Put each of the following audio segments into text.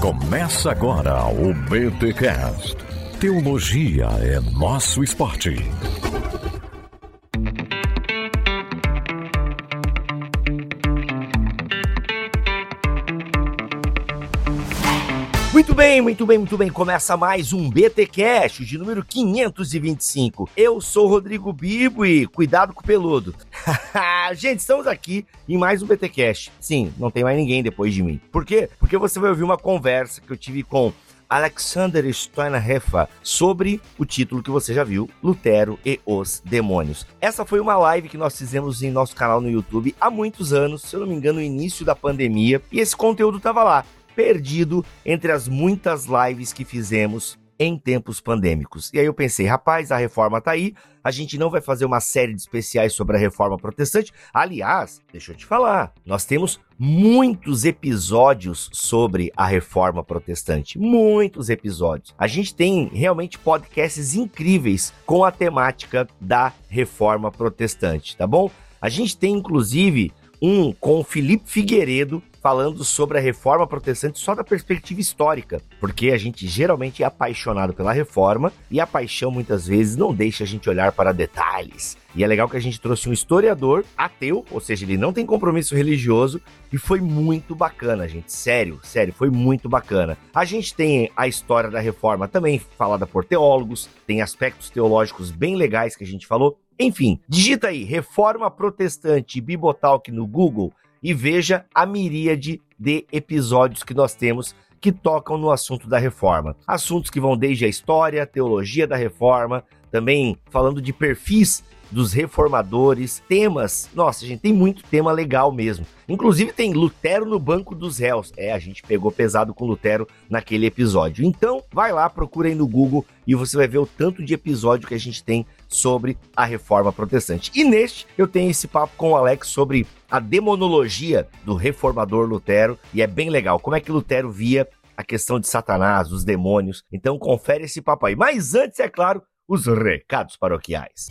Começa agora o BTCast. Teologia é nosso esporte. Muito bem, muito bem, muito bem. Começa mais um BT Cash de número 525. Eu sou Rodrigo Bibo e cuidado com o peludo. Gente, estamos aqui em mais um BT Cash. Sim, não tem mais ninguém depois de mim. Por quê? Porque você vai ouvir uma conversa que eu tive com Alexander Steinhefer sobre o título que você já viu, Lutero e os Demônios. Essa foi uma live que nós fizemos em nosso canal no YouTube há muitos anos, se eu não me engano, no início da pandemia, e esse conteúdo estava lá perdido entre as muitas lives que fizemos em tempos pandêmicos. E aí eu pensei, rapaz, a reforma tá aí, a gente não vai fazer uma série de especiais sobre a reforma protestante. Aliás, deixa eu te falar, nós temos muitos episódios sobre a reforma protestante, muitos episódios. A gente tem realmente podcasts incríveis com a temática da reforma protestante, tá bom? A gente tem inclusive um com o Felipe Figueiredo, falando sobre a reforma protestante só da perspectiva histórica, porque a gente geralmente é apaixonado pela reforma e a paixão muitas vezes não deixa a gente olhar para detalhes. E é legal que a gente trouxe um historiador ateu, ou seja, ele não tem compromisso religioso, e foi muito bacana, gente. Sério, sério, foi muito bacana. A gente tem a história da reforma também falada por teólogos, tem aspectos teológicos bem legais que a gente falou. Enfim, digita aí Reforma Protestante Bibotalk no Google e veja a miríade de episódios que nós temos que tocam no assunto da reforma. Assuntos que vão desde a história, a teologia da reforma, também falando de perfis dos reformadores, temas. Nossa, gente, tem muito tema legal mesmo. Inclusive tem Lutero no banco dos réus. É, a gente pegou pesado com Lutero naquele episódio. Então, vai lá, procura aí no Google e você vai ver o tanto de episódio que a gente tem sobre a reforma protestante. E neste, eu tenho esse papo com o Alex sobre a demonologia do reformador Lutero e é bem legal. Como é que Lutero via a questão de Satanás, dos demônios. Então, confere esse papo aí. Mas antes, é claro, os recados paroquiais.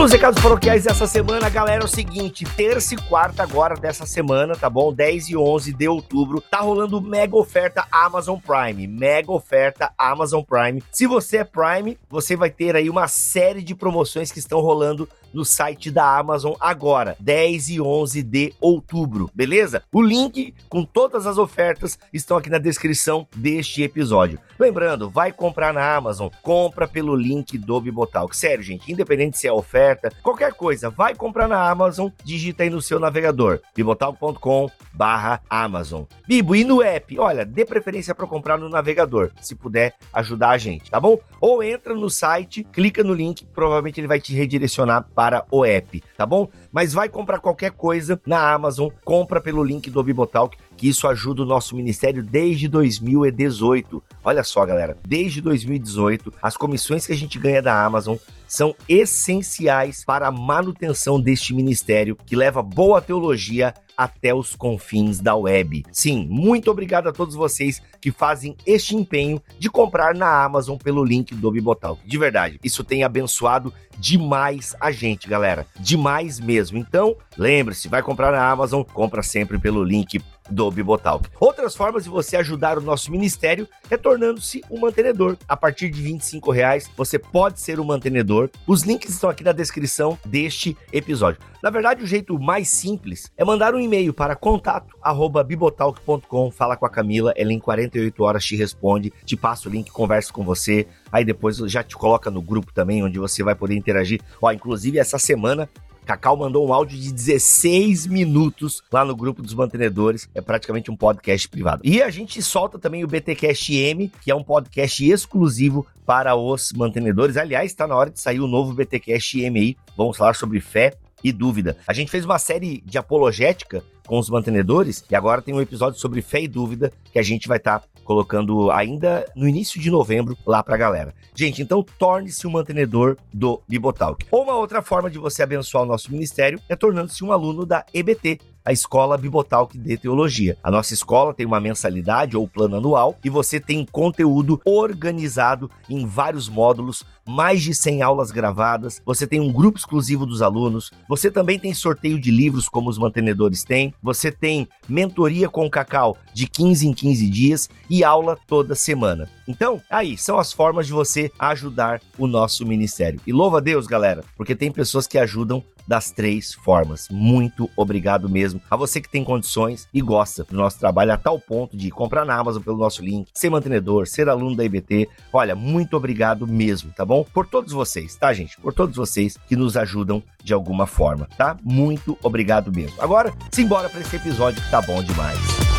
Nos recados paroquiais dessa semana, galera, é o seguinte: terça e quarta agora dessa semana, tá bom? 10 e 11 de outubro, tá rolando mega oferta Amazon Prime. Mega oferta Amazon Prime. Se você é Prime, você vai ter aí uma série de promoções que estão rolando no site da Amazon agora, 10 e 11 de outubro, beleza? O link com todas as ofertas estão aqui na descrição deste episódio. Lembrando, vai comprar na Amazon, compra pelo link do Bibotalk. Sério, gente, independente se é oferta, qualquer coisa, vai comprar na Amazon, digita aí no seu navegador, bibotalk.com barra Amazon. Bibo, e no app? Olha, dê preferência para comprar no navegador, se puder ajudar a gente, tá bom? Ou entra no site, clica no link, provavelmente ele vai te redirecionar o app, tá bom? Mas vai comprar qualquer coisa na Amazon, compra pelo link do Bibotalk, que isso ajuda o nosso ministério desde 2018. Olha só, galera, desde 2018, as comissões que a gente ganha da Amazon são essenciais para a manutenção deste ministério que leva boa teologia até os confins da web. Sim, muito obrigado a todos vocês que fazem este empenho de comprar na Amazon pelo link do Bibotalk. De verdade, isso tem abençoado demais a gente, galera. Demais mesmo. Então, lembre-se, vai comprar na Amazon, compra sempre pelo link do Bibotalk. Outras formas de você ajudar o nosso ministério é tornando-se um mantenedor. A partir de 25 reais, você pode ser um mantenedor. Os links estão aqui na descrição deste episódio. Na verdade, o jeito mais simples é mandar um e-mail para contato@bibotalk.com, fala com a Camila, ela em 48 horas te responde, te passa o link, conversa com você, aí depois já te coloca no grupo também, onde você vai poder interagir. Ó, inclusive essa semana Cacau mandou um áudio de 16 minutos lá no grupo dos mantenedores. É praticamente um podcast privado. E a gente solta também o BTcast M, que é um podcast exclusivo para os mantenedores. Aliás, está na hora de sair o novo BTcast M aí. Vamos falar sobre fé e dúvida. A gente fez uma série de apologética com os mantenedores e agora tem um episódio sobre fé e dúvida que a gente vai estar tá colocando ainda no início de novembro lá pra galera. Gente, então torne-se um mantenedor do Bibotalk. Ou uma outra forma de você abençoar o nosso ministério é tornando-se um aluno da EBT. A escola Bibotalk de Teologia. A nossa escola tem uma mensalidade ou plano anual e você tem conteúdo organizado em vários módulos, mais de 100 aulas gravadas, você tem um grupo exclusivo dos alunos, você também tem sorteio de livros como os mantenedores têm, você tem mentoria com o Cacau de 15 em 15 dias e aula toda semana. Então, aí são as formas de você ajudar o nosso ministério. E louva a Deus, galera, porque tem pessoas que ajudam das três formas. Muito obrigado mesmo a você que tem condições e gosta do nosso trabalho a tal ponto de comprar na Amazon pelo nosso link, ser mantenedor, ser aluno da IBT. Olha, muito obrigado mesmo, tá bom? Por todos vocês, tá, gente? Por todos vocês que nos ajudam de alguma forma, tá? Muito obrigado mesmo. Agora, simbora para esse episódio que tá bom demais.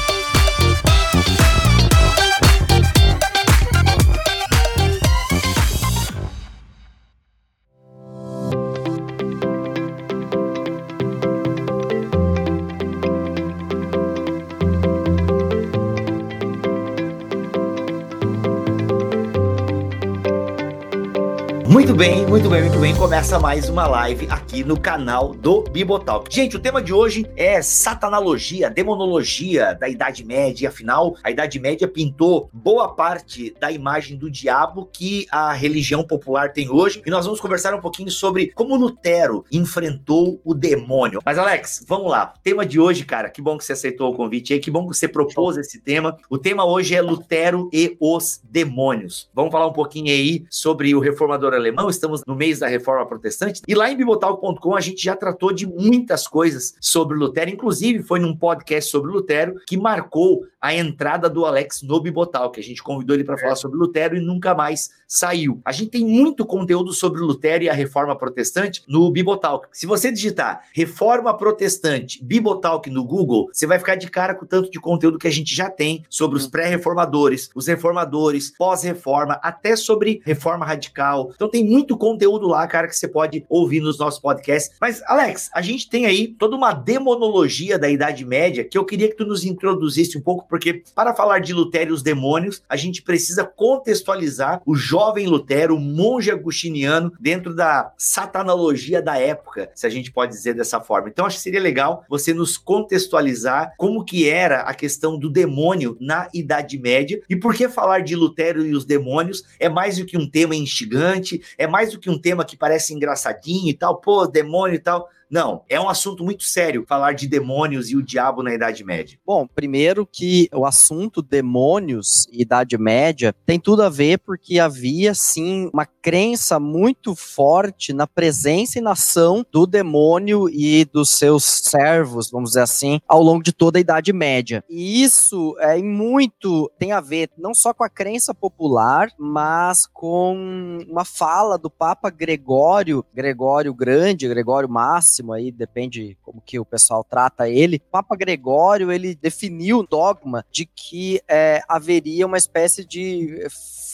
Muito bem, muito bem, muito bem. Começa mais uma live aqui no canal do Bibotalk. Gente, o tema de hoje é satanologia, demonologia da Idade Média. Afinal, a Idade Média pintou boa parte da imagem do diabo que a religião popular tem hoje. E nós vamos conversar um pouquinho sobre como Lutero enfrentou o demônio. Mas, Alex, vamos lá. Tema de hoje, cara, que bom que você aceitou o convite aí, que bom que você propôs esse tema. O tema hoje é Lutero e os demônios. Vamos falar um pouquinho aí sobre o reformador alemão, estamos no mês da reforma protestante, e lá em bibotalk.com a gente já tratou de muitas coisas sobre Lutero, inclusive foi num podcast sobre Lutero que marcou a entrada do Alex no Bibotalk, a gente convidou ele para falar sobre Lutero e nunca mais saiu. A gente tem muito conteúdo sobre Lutero e a reforma protestante no Bibotalk. Se você digitar reforma protestante Bibotalk no Google, você vai ficar de cara com o tanto de conteúdo que a gente já tem sobre os pré-reformadores, os reformadores, pós-reforma, até sobre reforma radical. Então tem muito conteúdo lá, cara, que você pode ouvir nos nossos podcasts. Mas, Alex, a gente tem aí toda uma demonologia da Idade Média que eu queria que tu nos introduzisse um pouco, porque para falar de Lutero e os demônios, a gente precisa contextualizar o jovem Lutero, o monge agustiniano, dentro da satanologia da época, se a gente pode dizer dessa forma. Então, acho que seria legal você nos contextualizar como que era a questão do demônio na Idade Média e por que falar de Lutero e os demônios é mais do que um tema instigante, é mais do que um tema que parece engraçadinho e tal, pô, demônio e tal. Não, é um assunto muito sério falar de demônios e o diabo na Idade Média. Bom, primeiro que o assunto demônios e Idade Média tem tudo a ver porque havia sim uma crença muito forte na presença e na ação do demônio e dos seus servos, vamos dizer assim, ao longo de toda a Idade Média. E isso é muito tem a ver não só com a crença popular, mas com uma fala do Papa Gregório, Gregório Grande, Gregório Máximo aí, depende como que o pessoal trata ele. Papa Gregório, ele definiu o dogma de que é, haveria uma espécie de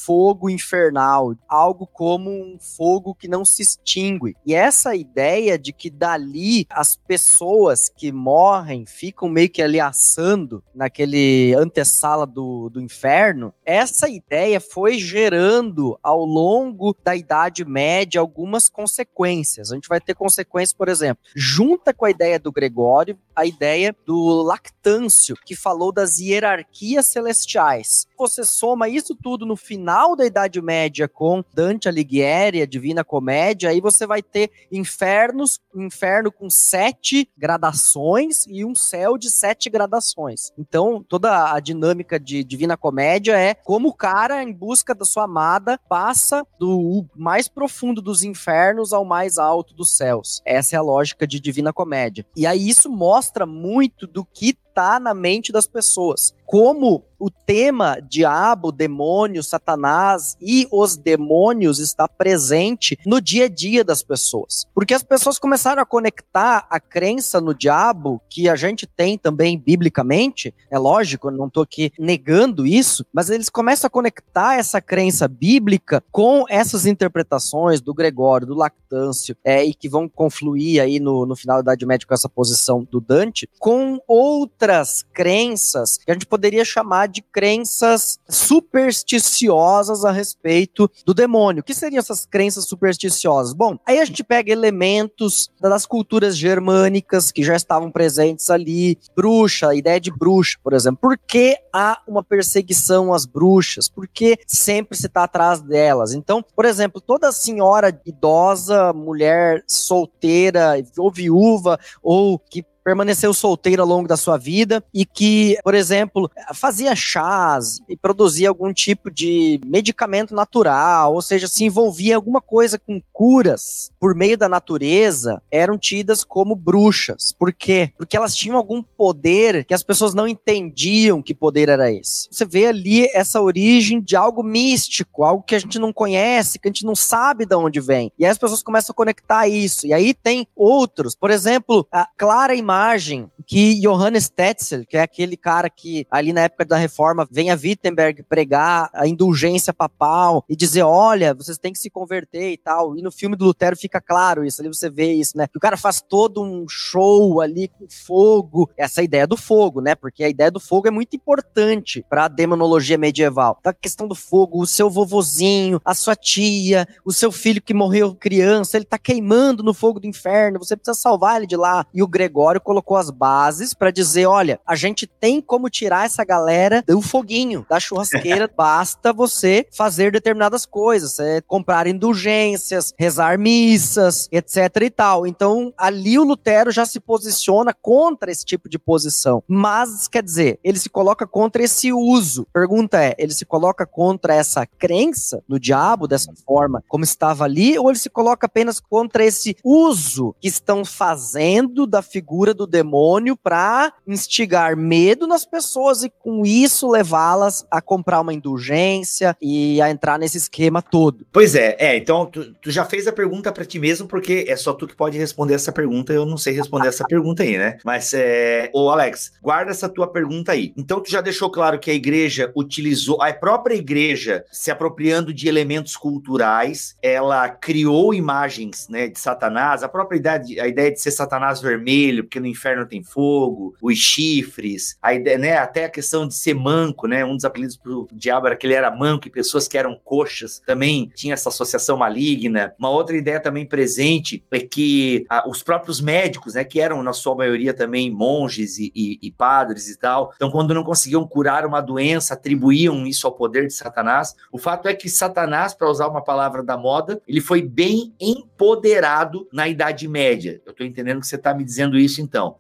fogo infernal, algo como um fogo que não se extingue. E essa ideia de que dali as pessoas que morrem ficam meio que ali assando naquele antessala do, do inferno, essa ideia foi gerando ao longo da Idade Média algumas consequências. A gente vai ter consequências, por exemplo, junta com a ideia do Gregório, a ideia do Lactâncio, que falou das hierarquias celestiais. Você soma isso tudo no final da Idade Média com Dante Alighieri, a Divina Comédia, aí você vai ter infernos, inferno com sete gradações e um céu de sete gradações. Então, toda a dinâmica de Divina Comédia é como o cara, em busca da sua amada, passa do mais profundo dos infernos ao mais alto dos céus. Essa é a lógica de Divina Comédia. E aí isso mostra muito do que tá na mente das pessoas. Como o tema diabo, demônio, satanás e os demônios está presente no dia a dia das pessoas. Porque as pessoas começaram a conectar a crença no diabo, que a gente tem também biblicamente, é lógico, não estou aqui negando isso, mas eles começam a conectar essa crença bíblica com essas interpretações do Gregório, do Lactâncio, é, e que vão confluir aí no, no final da Idade Média com essa posição do Dante, com outra outras crenças que a gente poderia chamar de crenças supersticiosas a respeito do demônio. O que seriam essas crenças supersticiosas? Bom, aí a gente pega elementos das culturas germânicas que já estavam presentes ali, bruxa, a ideia de bruxa, por exemplo. Por que há uma perseguição às bruxas? Por que sempre se está atrás delas? Então, por exemplo, toda senhora idosa, mulher solteira ou viúva ou que permaneceu solteiro ao longo da sua vida e que, por exemplo, fazia chás e produzia algum tipo de medicamento natural, ou seja, se envolvia em alguma coisa com curas por meio da natureza, eram tidas como bruxas. Por quê? Porque elas tinham algum poder que as pessoas não entendiam que poder era esse. Você vê ali essa origem de algo místico, algo que a gente não conhece, que a gente não sabe de onde vem. E aí as pessoas começam a conectar isso. E aí tem outros, por exemplo, a clara imagem imagem que Johannes Tetzel, que é aquele cara que ali na época da reforma vem a Wittenberg pregar a indulgência papal e dizer, olha, vocês têm que se converter e tal. E no filme do Lutero fica claro isso, ali você vê isso, né? Que o cara faz todo um show ali com fogo, essa ideia do fogo, né? Porque a ideia do fogo é muito importante para a demonologia medieval. Então, a questão do fogo, o seu vovozinho, a sua tia, o seu filho que morreu criança, ele tá queimando no fogo do inferno, você precisa salvar ele de lá. E o Gregório colocou as bases para dizer: olha, a gente tem como tirar essa galera do foguinho, da churrasqueira, basta você fazer determinadas coisas, é, comprar indulgências, rezar missas, etc e tal. Então, ali o Lutero já se posiciona contra esse tipo de posição. Mas, quer dizer, ele se coloca contra esse uso. Pergunta é: ele se coloca contra essa crença no diabo dessa forma, como estava ali, ou ele se coloca apenas contra esse uso que estão fazendo da figura do demônio para instigar medo nas pessoas e com isso levá-las a comprar uma indulgência e a entrar nesse esquema todo. Pois é, é, então tu, tu já fez a pergunta para ti mesmo porque é só tu que pode responder essa pergunta, eu não sei responder essa pergunta aí, né? Mas é, ô Alex, guarda essa tua pergunta aí. Então tu já deixou claro que a igreja utilizou a própria igreja se apropriando de elementos culturais, ela criou imagens, né, de Satanás, a própria ideia, a ideia de ser Satanás vermelho, porque no inferno tem fogo, os chifres, a ideia, né, até a questão de ser manco, né, um dos apelidos pro diabo era que ele era manco e pessoas que eram coxas também tinha essa associação maligna. Uma outra ideia também presente é que ah, os próprios médicos, né, que eram na sua maioria também monges e, e, e padres e tal, então quando não conseguiam curar uma doença, atribuíam isso ao poder de Satanás. O fato é que Satanás, para usar uma palavra da moda, ele foi bem empoderado na Idade Média. Eu estou entendendo que você está me dizendo isso então então.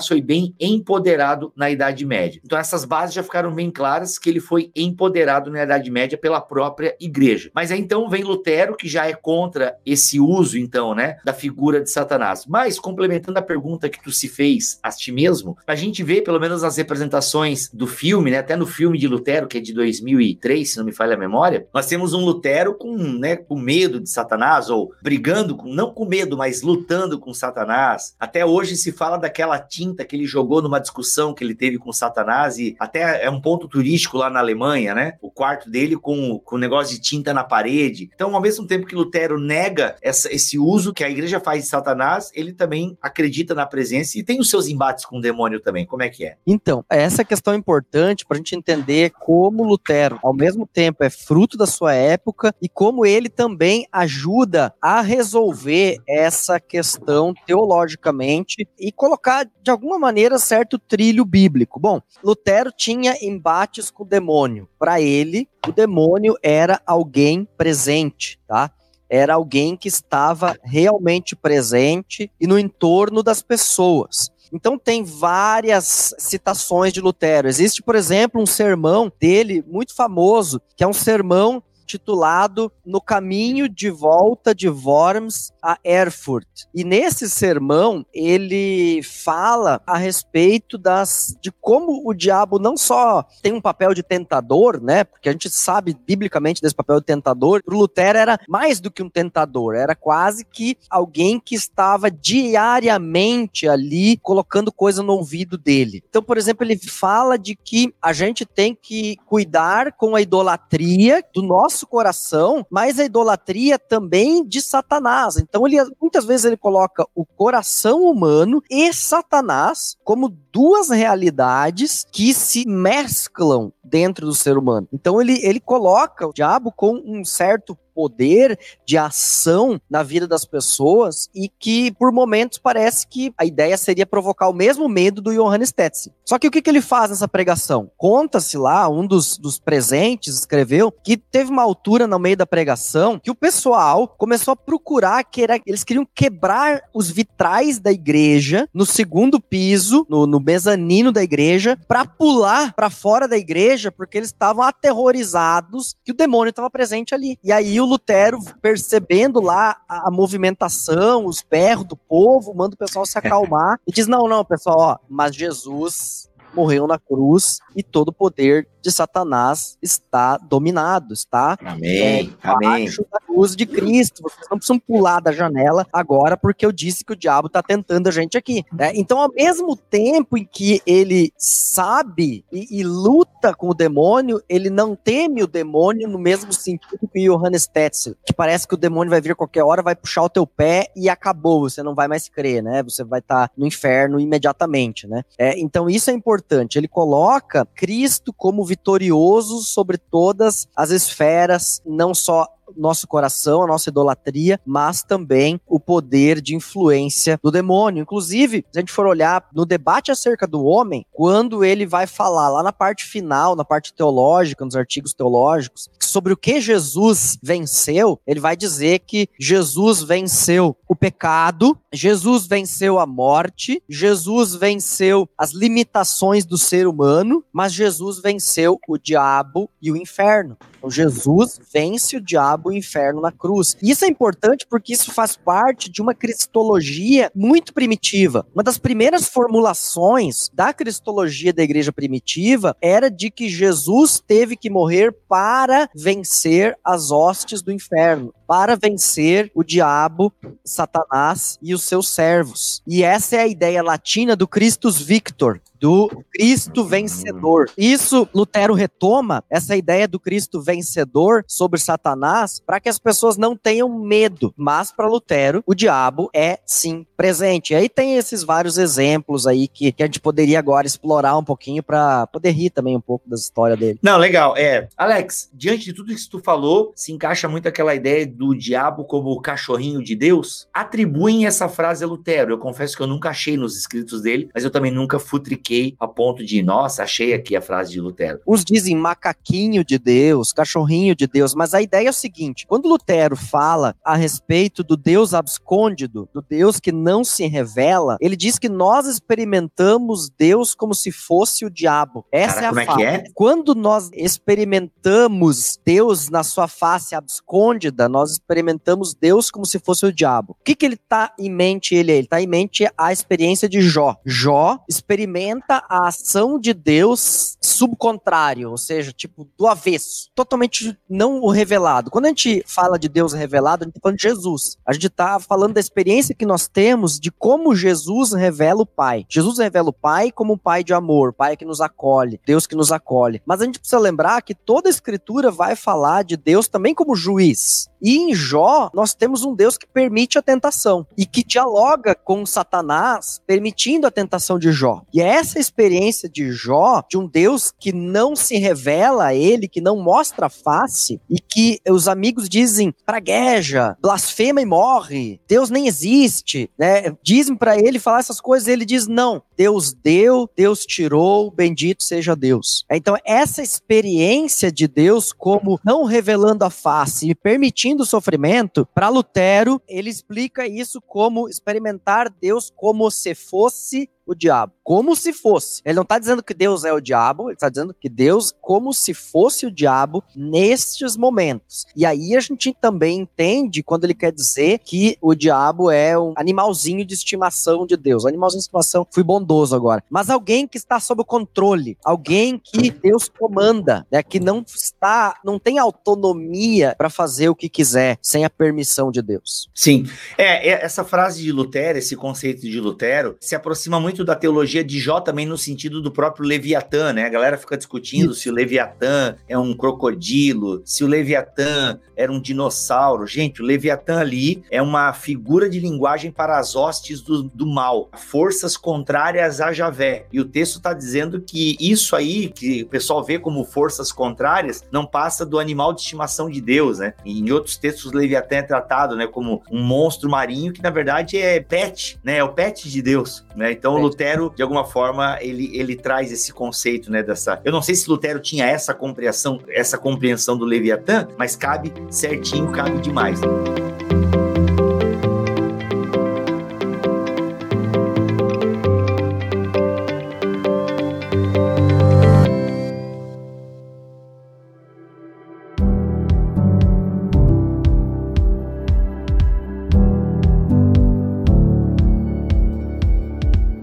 Satanás foi bem empoderado na Idade Média. Então essas bases já ficaram bem claras que ele foi empoderado na Idade Média pela própria igreja. Mas aí então vem Lutero, que já é contra esse uso, então, né, da figura de Satanás. Mas, complementando a pergunta que tu se fez a ti mesmo, a gente vê, pelo menos nas representações do filme, né, até no filme de Lutero, que é de 2003, se não me falha a memória, nós temos um Lutero com, né, com medo de Satanás, ou brigando, com, não com medo, mas lutando com Satanás. Até hoje se fala daquela tinta que ele jogou numa discussão que ele teve com Satanás, e até é um ponto turístico lá na Alemanha, né? O quarto dele com, com negócio de tinta na parede. Então, ao mesmo tempo que Lutero nega essa, esse uso que a igreja faz de Satanás, ele também acredita na presença e tem os seus embates com o demônio também. Como é que é? Então, essa questão é importante para a gente entender como Lutero, ao mesmo tempo, é fruto da sua época e como ele também ajuda a resolver essa questão teologicamente e colocar de alguma maneira certo trilho bíblico. Bom, Lutero tinha embates com o demônio. Para ele, o demônio era alguém presente, tá? Era alguém que estava realmente presente e no entorno das pessoas. Então tem várias citações de Lutero. Existe, por exemplo, um sermão dele muito famoso, que é um sermão titulado No Caminho de Volta de Worms a Erfurt. E nesse sermão, ele fala a respeito das de como o diabo não só tem um papel de tentador, né? Porque a gente sabe biblicamente desse papel de tentador. Para Lutero era mais do que um tentador, era quase que alguém que estava diariamente ali colocando coisa no ouvido dele. Então, por exemplo, ele fala de que a gente tem que cuidar com a idolatria do nosso nosso coração, mas a idolatria também de Satanás. Então ele muitas vezes ele coloca o coração humano e Satanás como duas realidades que se mesclam dentro do ser humano. Então ele, ele coloca o diabo com um certo poder de ação na vida das pessoas e que por momentos parece que a ideia seria provocar o mesmo medo do Johannes Tetzel. Só que o que, que ele faz nessa pregação? Conta-se lá, um dos, dos presentes escreveu que teve uma altura no meio da pregação que o pessoal começou a procurar que era, eles queriam quebrar os vitrais da igreja no segundo piso, no, no mezanino da igreja, para pular para fora da igreja porque eles estavam aterrorizados que o demônio estava presente ali. E aí o Lutero, percebendo lá a, a movimentação, os berros do povo, manda o pessoal se acalmar e diz: não, não, pessoal, ó, mas Jesus morreu na cruz e todo o poder de Satanás está dominado, está amém, é, amém. da cruz de Cristo. Vocês não precisam pular da janela agora porque eu disse que o diabo está tentando a gente aqui. Né? Então, ao mesmo tempo em que ele sabe e, e, luta com o demônio, ele não teme o demônio no mesmo sentido que Johannes Tetzel, que parece que o demônio vai vir a qualquer hora, vai puxar o teu pé e acabou, você não vai mais crer, né? Você vai estar tá no inferno imediatamente, né? É, então, isso é importante. Ele coloca Cristo como vitorioso sobre todas as esferas, não só nosso coração, a nossa idolatria, mas também o poder de influência do demônio. Inclusive, se a gente for olhar no debate acerca do homem, quando ele vai falar lá na parte final, na parte teológica, nos artigos teológicos, sobre o que Jesus venceu, ele vai dizer que Jesus venceu o pecado, Jesus venceu a morte, Jesus venceu as limitações do ser humano, mas Jesus venceu o diabo e o inferno. Então, Jesus vence o diabo e o inferno na cruz. E isso é importante porque isso faz parte de uma cristologia muito primitiva. Uma das primeiras formulações da cristologia da igreja primitiva era de que Jesus teve que morrer para vencer as hostes do inferno, para vencer o diabo, Satanás e os seus servos. E essa é a ideia latina do Christus Victor, do Cristo vencedor. Isso Lutero retoma essa ideia do Cristo vencedor sobre Satanás para que as pessoas não tenham medo, mas para Lutero o diabo é sim presente. E aí tem esses vários exemplos aí que, que a gente poderia agora explorar um pouquinho para poder rir também um pouco da história dele. Não, legal. É, Alex, diante de tudo isso que tu falou, se encaixa muito aquela ideia do diabo como o cachorrinho de Deus. Atribuem essa frase a Lutero. Eu confesso que eu nunca achei nos escritos dele, mas eu também nunca futriquei a ponto de, nossa, achei aqui a frase de Lutero. Uns dizem macaquinho de Deus, cachorrinho de Deus, mas a ideia é o seguinte: quando Lutero fala a respeito do Deus abscôndido, do Deus que não se revela, ele diz que nós experimentamos Deus como se fosse o diabo. Essa Cara, é a como É que é? Quando nós experimentamos Deus na sua face abscôndida, nós experimentamos Deus como se fosse o diabo. O que, que ele está em mente? Ele está em mente a experiência de Jó. Jó experimenta a ação de Deus subcontrário, ou seja, tipo, do avesso, totalmente não o revelado. Quando a gente fala de Deus revelado, a gente está falando de Jesus. A gente está falando da experiência que nós temos de como Jesus revela o Pai. Jesus revela o Pai como um Pai de amor, Pai que nos acolhe, Deus que nos acolhe. Mas a gente precisa lembrar que toda a Escritura vai falar de Deus também como juiz. E em Jó, nós temos um Deus que permite a tentação e que dialoga com Satanás, permitindo a tentação de Jó. E é essa experiência de Jó, de um Deus que não se revela a ele, que não mostra a face, e que os amigos dizem pragueja, blasfema e morre, Deus nem existe, né? Dizem para ele falar essas coisas, ele diz não, Deus deu, Deus tirou, bendito seja Deus. Então, essa experiência de Deus como não revelando a face e permitindo o sofrimento, para Lutero, ele explica isso como experimentar Deus como se fosse o diabo, como se fosse. Ele não está dizendo que Deus é o diabo, ele está dizendo que Deus como se fosse o diabo nestes momentos. E aí a gente também entende quando ele quer dizer que o diabo é um animalzinho de estimação de Deus. Animalzinho de estimação, fui bondoso agora. Mas alguém que está sob o controle, alguém que Deus comanda, né, que não está, não tem autonomia para fazer o que quiser sem a permissão de Deus. Sim. É, é, essa frase de Lutero, esse conceito de Lutero, se aproxima muito muito da teologia de Jó também no sentido do próprio Leviatã, né? A galera fica discutindo Isso. se o Leviatã é um crocodilo, se o Leviatã era um dinossauro. Gente, o Leviatã ali é uma figura de linguagem para as hostes do, do mal, forças contrárias a Javé. E o texto está dizendo que isso aí, que o pessoal vê como forças contrárias, não passa do animal de estimação de Deus, né? E em outros textos, o Leviatã é tratado, né, como um monstro marinho que na verdade é pet, né? É o pet de Deus, né? Então, o Lutero, de alguma forma, ele, ele traz esse conceito, né, dessa. Eu não sei se Lutero tinha essa compreensão, essa compreensão do Leviatã, mas cabe certinho, cabe demais.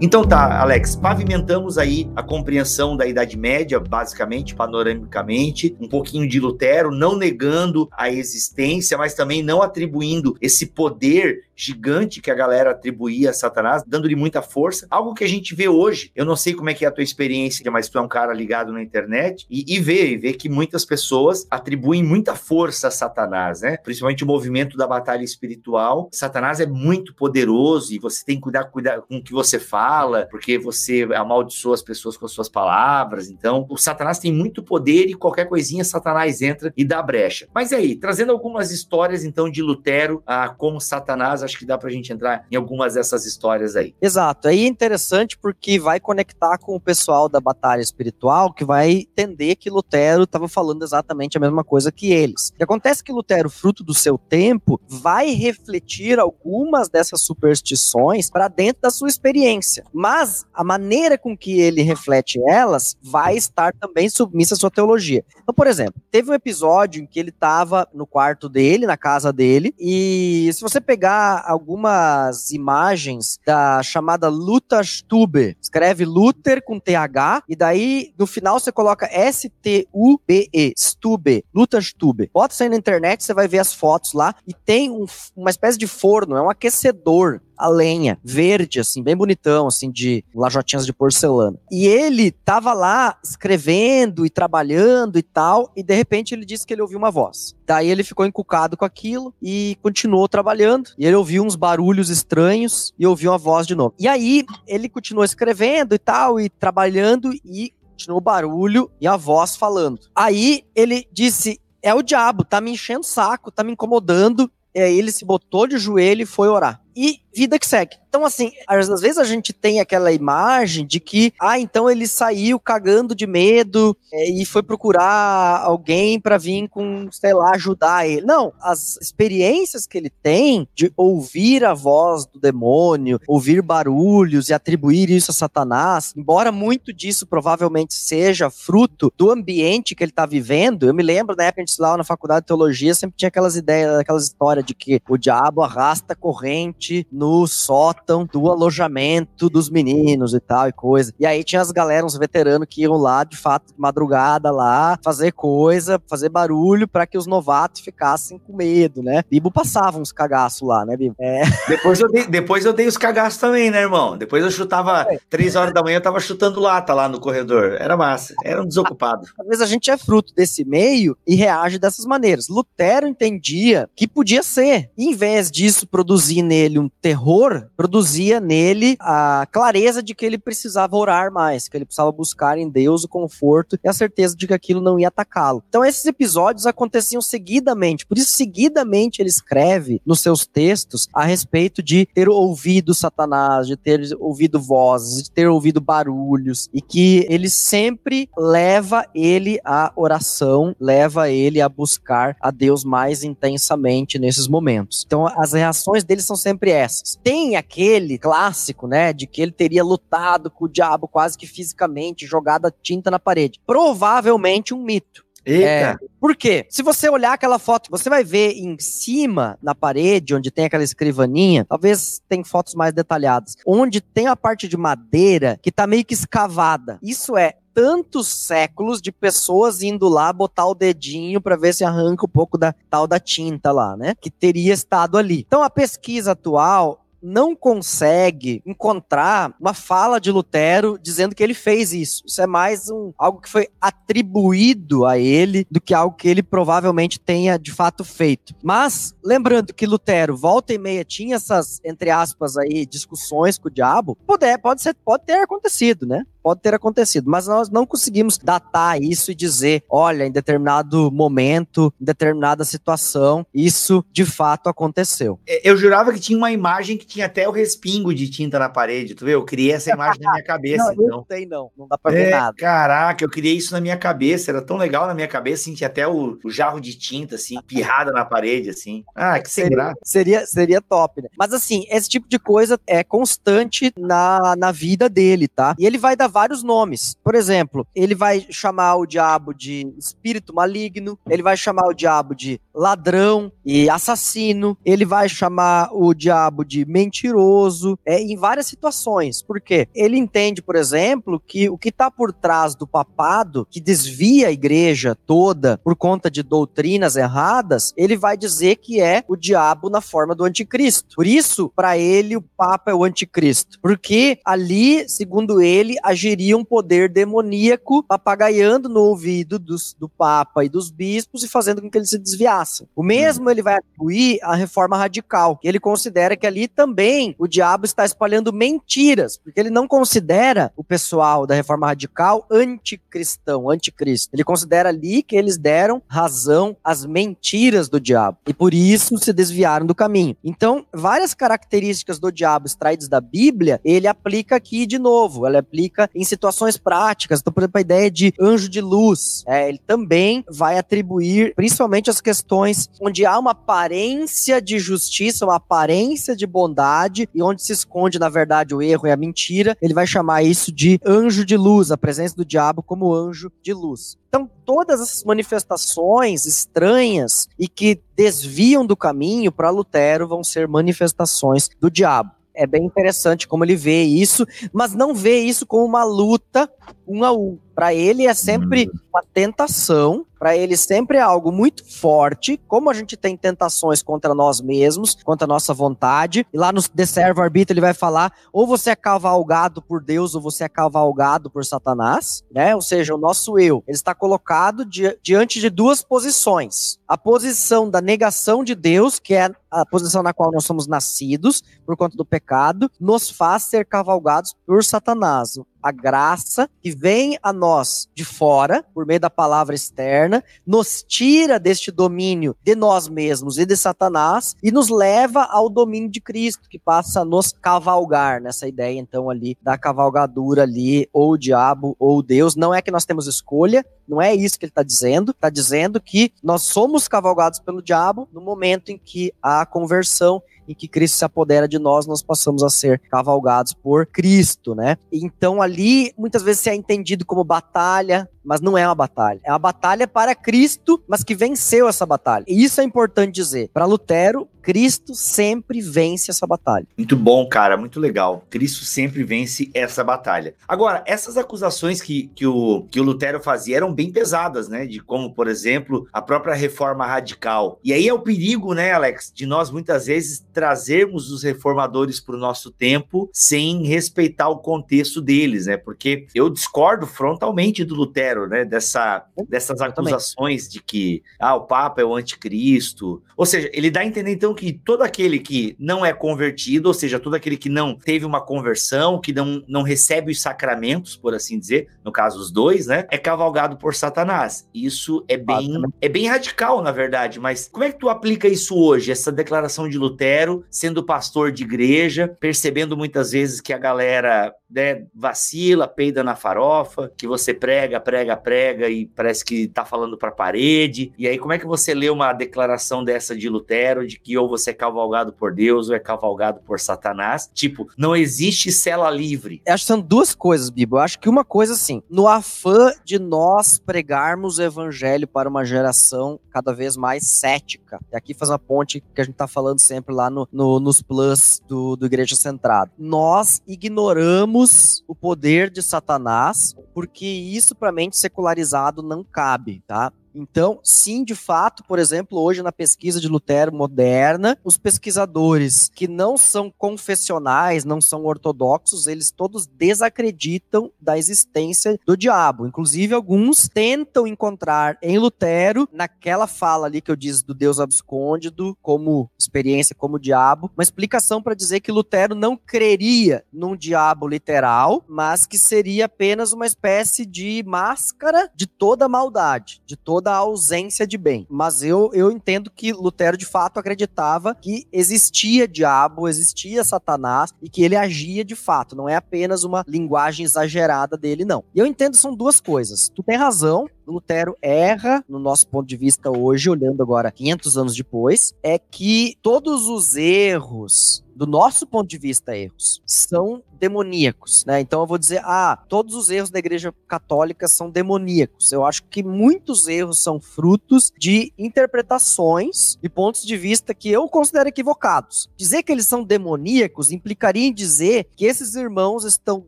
Então tá, Alex, pavimentamos aí a compreensão da Idade Média, basicamente, panoramicamente, um pouquinho de Lutero, não negando a existência, mas também não atribuindo esse poder gigante que a galera atribuía a Satanás, dando-lhe muita força. Algo que a gente vê hoje, eu não sei como é que é a tua experiência, mas tu é um cara ligado na internet, e, e vê, e vê que muitas pessoas atribuem muita força a Satanás, né? Principalmente o movimento da batalha espiritual. Satanás é muito poderoso e você tem que cuidar, cuidar com o que você fala, porque você amaldiçoa as pessoas com as suas palavras. Então, o Satanás tem muito poder e qualquer coisinha Satanás entra e dá brecha. Mas aí, trazendo algumas histórias então de Lutero ah, como Satanás, acho que dá pra gente entrar em algumas dessas histórias aí. Exato. Aí é interessante porque vai conectar com o pessoal da batalha espiritual que vai entender que Lutero estava falando exatamente a mesma coisa que eles. E acontece que Lutero, fruto do seu tempo, vai refletir algumas dessas superstições para dentro da sua experiência mas a maneira com que ele reflete elas vai estar também submissa à sua teologia. Então, por exemplo, teve um episódio em que ele estava no quarto dele, na casa dele, e se você pegar algumas imagens da chamada Lutherstube, escreve Luther com TH, e daí no final você coloca S-T-U-B-E, Stube, Lutherstube. Bota isso aí na internet, você vai ver as fotos lá, e tem um, uma espécie de forno, é um aquecedor a lenha, verde, assim, bem bonitão, assim, de lajotinhas de porcelana. E ele tava lá escrevendo e trabalhando e tal, e de repente ele disse que ele ouviu uma voz. Daí ele ficou encucado com aquilo e continuou trabalhando. E ele ouviu uns barulhos estranhos e ouviu uma voz de novo. E aí ele continuou escrevendo e tal, e trabalhando, e continuou o barulho e a voz falando. Aí ele disse: É o diabo, tá me enchendo o saco, tá me incomodando. E aí ele se botou de joelho e foi orar. E vida que segue. Então, assim, às vezes a gente tem aquela imagem de que, ah, então ele saiu cagando de medo é, e foi procurar alguém para vir com, sei lá, ajudar ele. Não, as experiências que ele tem de ouvir a voz do demônio, ouvir barulhos e atribuir isso a Satanás, embora muito disso provavelmente seja fruto do ambiente que ele está vivendo, eu me lembro na época a gente lá na faculdade de teologia sempre tinha aquelas ideias, aquelas histórias de que o diabo arrasta corrente no sótão do alojamento dos meninos e tal e coisa. E aí tinha as galera, uns veteranos que iam lá, de fato, de madrugada lá, fazer coisa, fazer barulho para que os novatos ficassem com medo, né? Bibo passava uns cagaços lá, né, Bibo? É. Depois, eu dei, depois eu dei os cagaços também, né, irmão? Depois eu chutava, é. três horas da manhã, eu tava chutando lata lá no corredor. Era massa, era um desocupado. Às vezes a gente é fruto desse meio e reage dessas maneiras. Lutero entendia que podia ser. E, em vez disso, produzir nele um terror produzia nele a clareza de que ele precisava orar mais, que ele precisava buscar em Deus o conforto e a certeza de que aquilo não ia atacá-lo. Então esses episódios aconteciam seguidamente, por isso seguidamente ele escreve nos seus textos a respeito de ter ouvido Satanás, de ter ouvido vozes, de ter ouvido barulhos e que ele sempre leva ele à oração, leva ele a buscar a Deus mais intensamente nesses momentos. Então as reações dele são sempre essas tem aquele clássico, né, de que ele teria lutado com o diabo quase que fisicamente, jogado a tinta na parede. Provavelmente um mito. É, por quê? Se você olhar aquela foto, você vai ver em cima, na parede, onde tem aquela escrivaninha, talvez tem fotos mais detalhadas, onde tem a parte de madeira que tá meio que escavada. Isso é tantos séculos de pessoas indo lá botar o dedinho para ver se arranca um pouco da tal da tinta lá, né? Que teria estado ali. Então a pesquisa atual não consegue encontrar uma fala de Lutero dizendo que ele fez isso. Isso é mais um, algo que foi atribuído a ele do que algo que ele provavelmente tenha de fato feito. Mas, lembrando que Lutero, volta e meia, tinha essas, entre aspas, aí, discussões com o diabo, pode, pode, ser, pode ter acontecido, né? Pode ter acontecido, mas nós não conseguimos datar isso e dizer, olha, em determinado momento, em determinada situação, isso de fato aconteceu. Eu jurava que tinha uma imagem que tinha até o respingo de tinta na parede, tu vê? Eu criei essa imagem na minha cabeça, não, então. Não tem não, não dá pra ver é, nada. Caraca, eu criei isso na minha cabeça, era tão legal na minha cabeça, assim, tinha até o, o jarro de tinta, assim, pirrada na parede, assim. Ah, que seria, seria, seria top, né? Mas assim, esse tipo de coisa é constante na, na vida dele, tá? E ele vai dar vários nomes. Por exemplo, ele vai chamar o diabo de espírito maligno, ele vai chamar o diabo de ladrão e assassino, ele vai chamar o diabo de mentiroso, é, em várias situações. Por quê? Ele entende, por exemplo, que o que está por trás do papado, que desvia a igreja toda por conta de doutrinas erradas, ele vai dizer que é o diabo na forma do anticristo. Por isso, para ele, o papa é o anticristo. Porque ali, segundo ele, agiria um poder demoníaco papagaiando no ouvido dos, do papa e dos bispos e fazendo com que ele se desviasse. O mesmo ele vai atribuir à reforma radical, que ele considera que ali também o diabo está espalhando mentiras, porque ele não considera o pessoal da reforma radical anticristão, anticristo. Ele considera ali que eles deram razão às mentiras do diabo e por isso se desviaram do caminho. Então, várias características do diabo extraídas da Bíblia, ele aplica aqui de novo, ele aplica em situações práticas. Então, por exemplo, a ideia de anjo de luz, é, ele também vai atribuir principalmente as questões onde há uma aparência de justiça, uma aparência de bondade e onde se esconde, na verdade, o erro e a mentira, ele vai chamar isso de anjo de luz, a presença do diabo como anjo de luz. Então, todas essas manifestações estranhas e que desviam do caminho para Lutero vão ser manifestações do diabo é bem interessante como ele vê isso, mas não vê isso como uma luta um a um. Para ele é sempre hum. uma tentação, para ele sempre é algo muito forte, como a gente tem tentações contra nós mesmos, contra a nossa vontade. E lá no The Servo Arbítrio ele vai falar: ou você é cavalgado por Deus, ou você é cavalgado por Satanás, né? Ou seja, o nosso eu, ele está colocado di diante de duas posições. A posição da negação de Deus, que é a posição na qual nós somos nascidos por conta do pecado, nos faz ser cavalgados por Satanás a graça que vem a nós de fora, por meio da palavra externa, nos tira deste domínio de nós mesmos e de Satanás e nos leva ao domínio de Cristo, que passa a nos cavalgar nessa ideia, então, ali da cavalgadura ali, ou o diabo ou Deus. Não é que nós temos escolha, não é isso que ele está dizendo. Está dizendo que nós somos cavalgados pelo diabo no momento em que há conversão em que Cristo se apodera de nós, nós passamos a ser cavalgados por Cristo, né? Então ali muitas vezes se é entendido como batalha, mas não é uma batalha. É uma batalha para Cristo, mas que venceu essa batalha. E isso é importante dizer. Para Lutero, Cristo sempre vence essa batalha. Muito bom, cara, muito legal. Cristo sempre vence essa batalha. Agora, essas acusações que, que, o, que o Lutero fazia eram bem pesadas, né? De como, por exemplo, a própria reforma radical. E aí é o perigo, né, Alex, de nós muitas vezes trazermos os reformadores para o nosso tempo sem respeitar o contexto deles, né? Porque eu discordo frontalmente do Lutero, né? Dessa, dessas acusações de que ah, o Papa é o anticristo. Ou seja, ele dá a entender então que todo aquele que não é convertido, ou seja, todo aquele que não teve uma conversão, que não, não recebe os sacramentos, por assim dizer, no caso os dois, né, é cavalgado por Satanás. Isso é bem, é bem radical, na verdade, mas como é que tu aplica isso hoje, essa declaração de Lutero, sendo pastor de igreja, percebendo muitas vezes que a galera né, vacila, peida na farofa, que você prega, prega, prega e parece que tá falando para a parede. E aí como é que você lê uma declaração dessa de Lutero de que ou você é cavalgado por Deus ou é cavalgado por Satanás. Tipo, não existe cela livre. Eu acho que são duas coisas, Bíblia. Eu acho que uma coisa assim, no afã de nós pregarmos o evangelho para uma geração cada vez mais cética. E aqui faz uma ponte que a gente tá falando sempre lá no, no nos plus do, do Igreja Centrado. Nós ignoramos o poder de Satanás porque isso para mente secularizado não cabe, tá? Então, sim, de fato, por exemplo, hoje na pesquisa de Lutero moderna, os pesquisadores que não são confessionais, não são ortodoxos, eles todos desacreditam da existência do diabo. Inclusive, alguns tentam encontrar em Lutero, naquela fala ali que eu disse do Deus abscôndido, como experiência como diabo, uma explicação para dizer que Lutero não creria num diabo literal, mas que seria apenas uma espécie de máscara de toda maldade, de toda a ausência de bem. Mas eu, eu entendo que Lutero de fato acreditava que existia diabo, existia Satanás e que ele agia de fato, não é apenas uma linguagem exagerada dele, não. E eu entendo são duas coisas. Tu tem razão, Lutero erra, no nosso ponto de vista hoje, olhando agora 500 anos depois, é que todos os erros do nosso ponto de vista, erros, são demoníacos, né? Então eu vou dizer, ah, todos os erros da Igreja Católica são demoníacos. Eu acho que muitos erros são frutos de interpretações e pontos de vista que eu considero equivocados. Dizer que eles são demoníacos implicaria em dizer que esses irmãos estão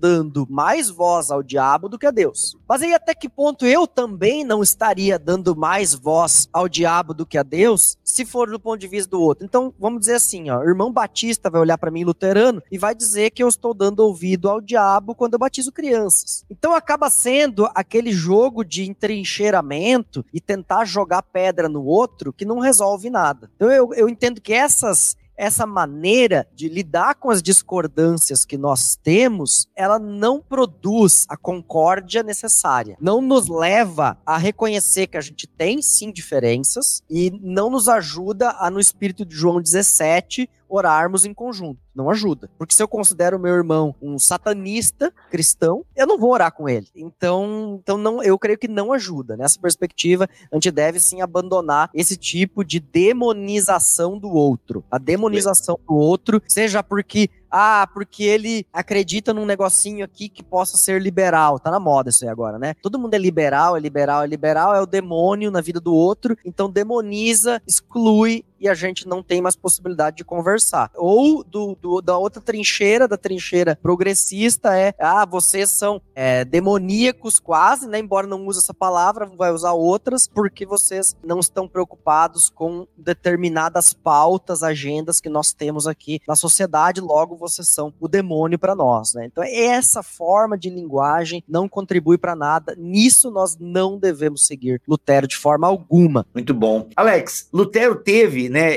dando mais voz ao diabo do que a Deus. Mas aí até que ponto eu também não estaria dando mais voz ao diabo do que a Deus, se for do ponto de vista do outro? Então, vamos dizer assim, ó, irmão Batista vai vai olhar para mim luterano e vai dizer que eu estou dando ouvido ao diabo quando eu batizo crianças. Então acaba sendo aquele jogo de entrincheiramento e tentar jogar pedra no outro que não resolve nada. Então eu, eu entendo que essas essa maneira de lidar com as discordâncias que nós temos, ela não produz a concórdia necessária. Não nos leva a reconhecer que a gente tem sim diferenças e não nos ajuda a, no espírito de João 17, orarmos em conjunto. Não ajuda. Porque se eu considero meu irmão um satanista cristão, eu não vou orar com ele. Então, então não, eu creio que não ajuda. Nessa perspectiva, a gente deve sim abandonar esse tipo de demonização do outro. A demonização do outro, seja porque ah, porque ele acredita num negocinho aqui que possa ser liberal. Tá na moda isso aí agora, né? Todo mundo é liberal, é liberal, é liberal, é o demônio na vida do outro. Então demoniza, exclui e a gente não tem mais possibilidade de conversar. Ou do, do, da outra trincheira, da trincheira progressista, é ah, vocês são é, demoníacos quase, né? Embora não use essa palavra, vai usar outras, porque vocês não estão preocupados com determinadas pautas, agendas que nós temos aqui na sociedade, logo vocês são o demônio para nós, né? Então essa forma de linguagem não contribui para nada. Nisso nós não devemos seguir Lutero de forma alguma. Muito bom. Alex, Lutero teve, né,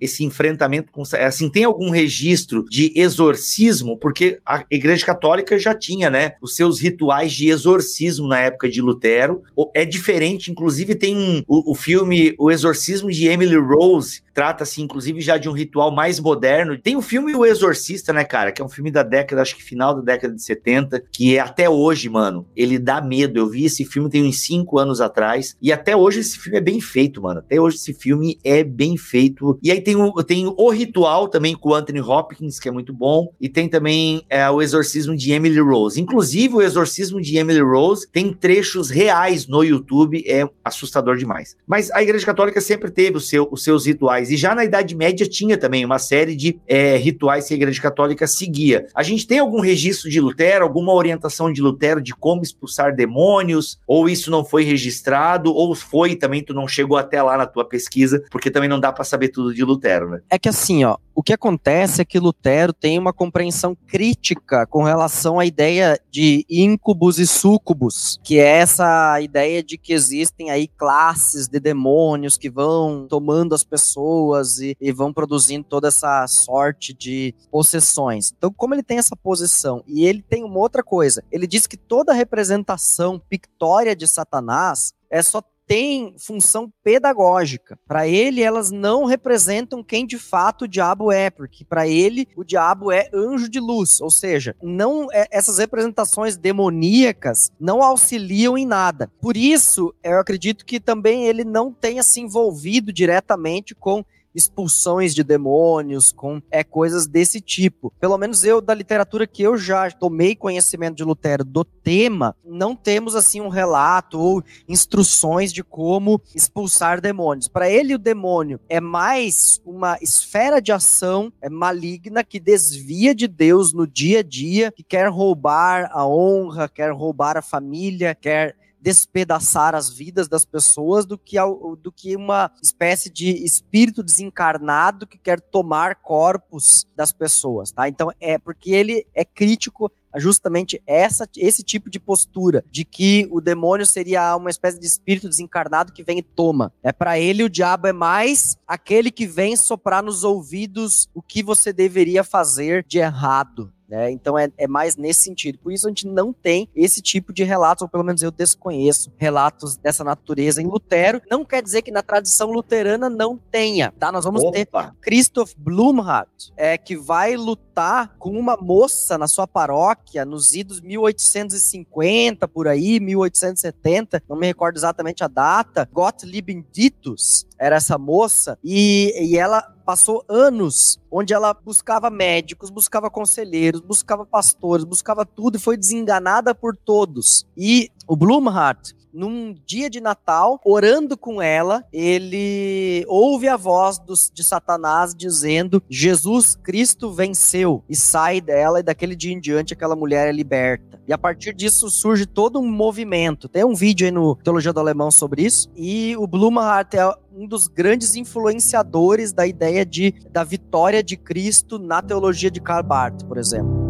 esse enfrentamento com assim, tem algum registro de exorcismo? Porque a Igreja Católica já tinha, né, os seus rituais de exorcismo na época de Lutero. É diferente, inclusive tem um, o, o filme O Exorcismo de Emily Rose, trata-se inclusive já de um ritual mais moderno. Tem o filme O Exorcista, né, cara? Que é um filme da década, acho que final da década de 70, que é até hoje, mano, ele dá medo. Eu vi esse filme tem uns 5 anos atrás, e até hoje esse filme é bem feito, mano. Até hoje esse filme é bem feito. E aí tem o, tem o Ritual também com o Anthony Hopkins, que é muito bom, e tem também é, o Exorcismo de Emily Rose. Inclusive, o Exorcismo de Emily Rose tem trechos reais no YouTube, é assustador demais. Mas a Igreja Católica sempre teve seu, os seus rituais rituais. E já na Idade Média tinha também uma série de é, rituais que a Igreja Católica seguia. A gente tem algum registro de Lutero, alguma orientação de Lutero de como expulsar demônios? Ou isso não foi registrado? Ou foi também tu não chegou até lá na tua pesquisa? Porque também não dá para saber tudo de Lutero, né? É que assim, ó, o que acontece é que Lutero tem uma compreensão crítica com relação à ideia de íncubos e súcubos, que é essa ideia de que existem aí classes de demônios que vão tomando as pessoas e, e vão produzindo toda essa sorte de possessões. Então, como ele tem essa posição e ele tem uma outra coisa, ele diz que toda representação pictória de Satanás é só têm função pedagógica. Para ele, elas não representam quem de fato o diabo é, porque para ele o diabo é anjo de luz, ou seja, não é, essas representações demoníacas não auxiliam em nada. Por isso, eu acredito que também ele não tenha se envolvido diretamente com expulsões de demônios, com é, coisas desse tipo. Pelo menos eu, da literatura que eu já tomei conhecimento de Lutero do tema, não temos assim um relato ou instruções de como expulsar demônios. Para ele, o demônio é mais uma esfera de ação é maligna que desvia de Deus no dia a dia, que quer roubar a honra, quer roubar a família, quer despedaçar as vidas das pessoas do que, do que uma espécie de espírito desencarnado que quer tomar corpos das pessoas, tá? Então é porque ele é crítico justamente essa, esse tipo de postura, de que o demônio seria uma espécie de espírito desencarnado que vem e toma. É para ele o diabo é mais aquele que vem soprar nos ouvidos o que você deveria fazer de errado. Né? Então é, é mais nesse sentido. Por isso a gente não tem esse tipo de relatos, ou pelo menos eu desconheço relatos dessa natureza em Lutero. Não quer dizer que na tradição luterana não tenha, tá? Nós vamos Opa. ter Christoph Blumhardt, é, que vai lutar com uma moça na sua paróquia nos idos 1850, por aí, 1870, não me recordo exatamente a data. Gottlieb Ditus era essa moça, e, e ela passou anos onde ela buscava médicos, buscava conselheiros, buscava pastores, buscava tudo e foi desenganada por todos. E o Blumhardt num dia de Natal, orando com ela, ele ouve a voz dos, de Satanás dizendo: Jesus Cristo venceu, e sai dela, e daquele dia em diante aquela mulher é liberta. E a partir disso surge todo um movimento. Tem um vídeo aí no Teologia do Alemão sobre isso, e o Blumhardt é um dos grandes influenciadores da ideia de, da vitória de Cristo na teologia de Karl Barth, por exemplo.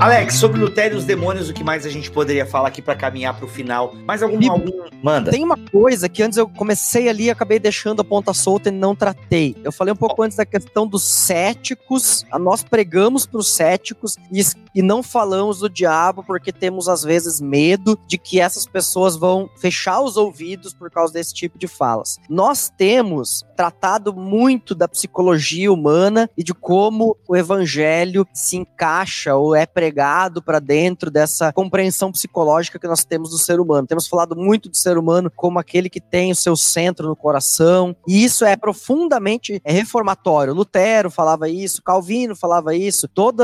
Alex, sobre Lutero e os demônios, o que mais a gente poderia falar aqui para caminhar para o final? Mais algum, algum. Manda. Tem uma coisa que antes eu comecei ali e acabei deixando a ponta solta e não tratei. Eu falei um pouco oh. antes da questão dos céticos. Nós pregamos para os céticos e, e não falamos do diabo porque temos, às vezes, medo de que essas pessoas vão fechar os ouvidos por causa desse tipo de falas. Nós temos tratado muito da psicologia humana e de como o evangelho se encaixa ou é pregado pregado para dentro dessa compreensão psicológica que nós temos do ser humano. Temos falado muito do ser humano como aquele que tem o seu centro no coração, e isso é profundamente reformatório. Lutero falava isso, Calvino falava isso, todo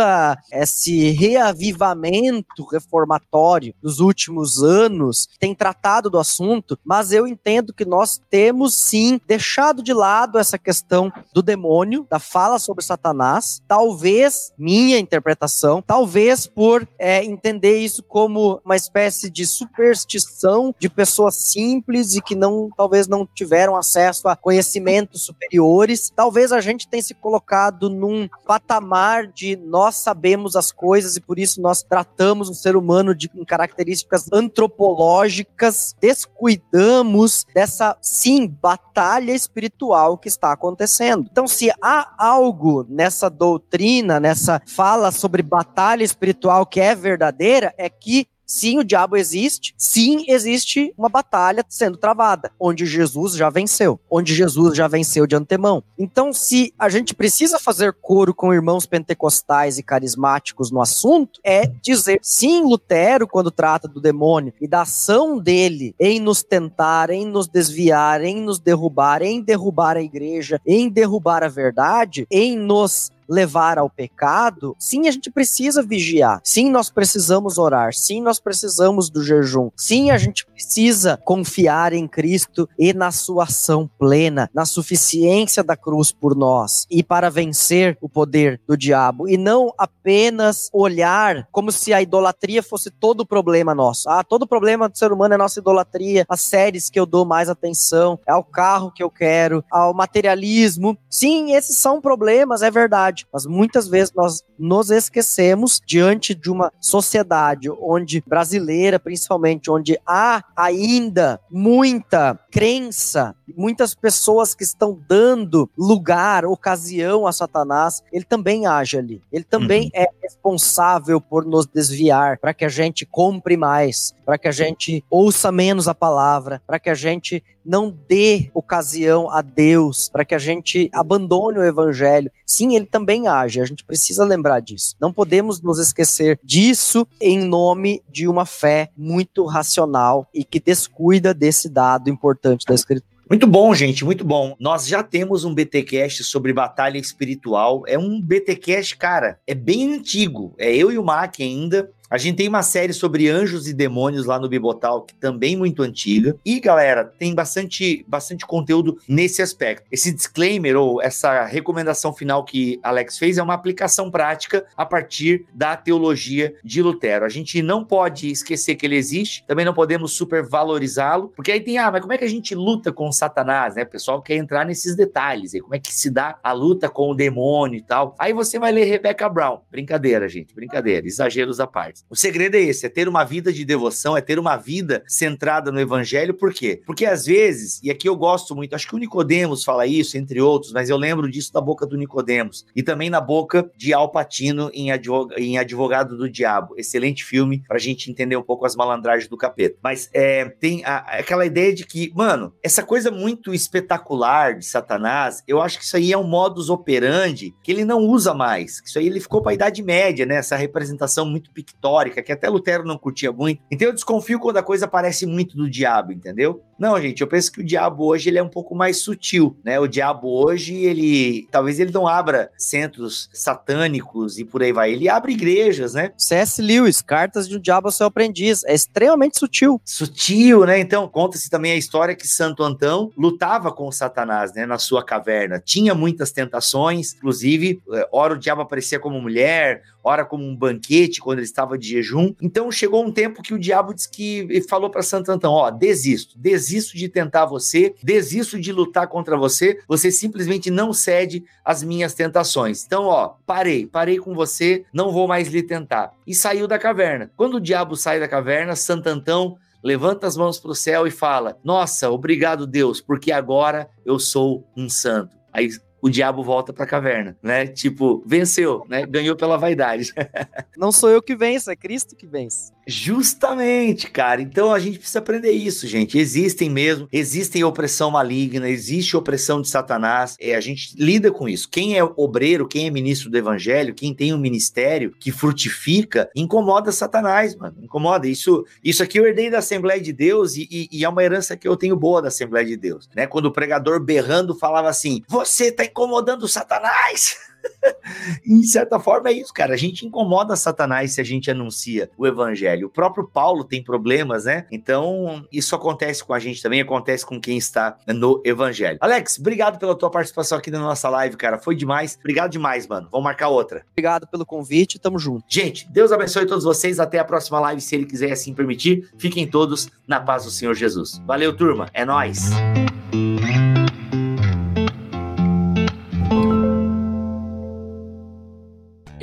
esse reavivamento reformatório dos últimos anos tem tratado do assunto, mas eu entendo que nós temos sim deixado de lado essa questão do demônio, da fala sobre Satanás, talvez minha interpretação, talvez talvez por é, entender isso como uma espécie de superstição de pessoas simples e que não, talvez não tiveram acesso a conhecimentos superiores. Talvez a gente tenha se colocado num patamar de nós sabemos as coisas e por isso nós tratamos o ser humano de com características antropológicas, descuidamos dessa sim batalha espiritual que está acontecendo. Então, se há algo nessa doutrina, nessa fala sobre batalha espiritual espiritual que é verdadeira é que Sim, o diabo existe. Sim, existe uma batalha sendo travada, onde Jesus já venceu, onde Jesus já venceu de antemão. Então, se a gente precisa fazer coro com irmãos pentecostais e carismáticos no assunto, é dizer sim, Lutero, quando trata do demônio e da ação dele em nos tentar, em nos desviar, em nos derrubar, em derrubar a igreja, em derrubar a verdade, em nos levar ao pecado, sim, a gente precisa vigiar. Sim, nós precisamos orar. Sim, nós precisamos do jejum. Sim, a gente precisa confiar em Cristo e na sua ação plena, na suficiência da cruz por nós e para vencer o poder do diabo e não apenas olhar como se a idolatria fosse todo o problema nosso. Ah, todo problema do ser humano é nossa idolatria, as séries que eu dou mais atenção, é o carro que eu quero, ao materialismo. Sim, esses são problemas, é verdade verdade, mas muitas vezes nós nos esquecemos diante de uma sociedade onde brasileira, principalmente, onde há ainda muita crença, muitas pessoas que estão dando lugar, ocasião a Satanás, ele também age ali. Ele também uhum. é responsável por nos desviar, para que a gente compre mais, para que a gente ouça menos a palavra, para que a gente não dê ocasião a Deus, para que a gente abandone o evangelho. Sim, ele também age, a gente precisa lembrar disso. Não podemos nos esquecer disso em nome de uma fé muito racional e que descuida desse dado importante da Escritura. Muito bom, gente, muito bom. Nós já temos um BTcast sobre batalha espiritual. É um BTcast, cara, é bem antigo. É eu e o Mac ainda. A gente tem uma série sobre anjos e demônios lá no Bibotal, que também muito antiga. E, galera, tem bastante, bastante conteúdo nesse aspecto. Esse disclaimer ou essa recomendação final que Alex fez é uma aplicação prática a partir da teologia de Lutero. A gente não pode esquecer que ele existe, também não podemos supervalorizá-lo, porque aí tem, ah, mas como é que a gente luta com Satanás, né? O pessoal quer entrar nesses detalhes aí, como é que se dá a luta com o demônio e tal. Aí você vai ler Rebecca Brown. Brincadeira, gente, brincadeira, exageros à parte. O segredo é esse, é ter uma vida de devoção, é ter uma vida centrada no evangelho, por quê? Porque às vezes, e aqui eu gosto muito, acho que o Nicodemos fala isso, entre outros, mas eu lembro disso da boca do Nicodemos e também na boca de Al Pacino em, Advog em Advogado do Diabo. Excelente filme pra gente entender um pouco as malandragens do capeta. Mas é, tem a, aquela ideia de que, mano, essa coisa muito espetacular de Satanás, eu acho que isso aí é um modus operandi que ele não usa mais. Isso aí ele ficou pra Idade Média, né? Essa representação muito pictórica, que até Lutero não curtia muito. Então eu desconfio quando a coisa parece muito do diabo, entendeu? Não, gente, eu penso que o diabo hoje ele é um pouco mais sutil, né? O diabo hoje, ele talvez ele não abra centros satânicos e por aí vai, ele abre igrejas, né? C.S. Lewis, Cartas de um Diabo ao Seu Aprendiz, é extremamente sutil. Sutil, né? Então, conta-se também a história que Santo Antão lutava com Satanás, né, na sua caverna. Tinha muitas tentações, inclusive, eh, ora o diabo aparecia como mulher, ora como um banquete quando ele estava de jejum. Então chegou um tempo que o diabo disse que falou para Santo Antão: ó, desisto, desisto de tentar você, desisto de lutar contra você, você simplesmente não cede às minhas tentações. Então, ó, parei, parei com você, não vou mais lhe tentar. E saiu da caverna. Quando o diabo sai da caverna, Santo Antão levanta as mãos para o céu e fala: Nossa, obrigado, Deus, porque agora eu sou um santo. Aí o diabo volta para a caverna, né? Tipo, venceu, né? Ganhou pela vaidade. Não sou eu que venço, é Cristo que vence. Justamente, cara. Então a gente precisa aprender isso, gente. Existem mesmo, existem opressão maligna, existe opressão de Satanás. É, a gente lida com isso. Quem é obreiro, quem é ministro do evangelho, quem tem um ministério que frutifica, incomoda Satanás, mano. Incomoda. Isso, isso aqui eu herdei da Assembleia de Deus e, e, e é uma herança que eu tenho boa da Assembleia de Deus, né? Quando o pregador berrando falava assim: "Você tá incomodando Satanás". em certa forma é isso, cara. A gente incomoda Satanás se a gente anuncia o evangelho. O próprio Paulo tem problemas, né? Então, isso acontece com a gente também, acontece com quem está no evangelho. Alex, obrigado pela tua participação aqui na nossa live, cara. Foi demais. Obrigado demais, mano. Vamos marcar outra. Obrigado pelo convite, tamo junto. Gente, Deus abençoe todos vocês. Até a próxima live, se ele quiser assim permitir. Fiquem todos na paz do Senhor Jesus. Valeu, turma. É nós.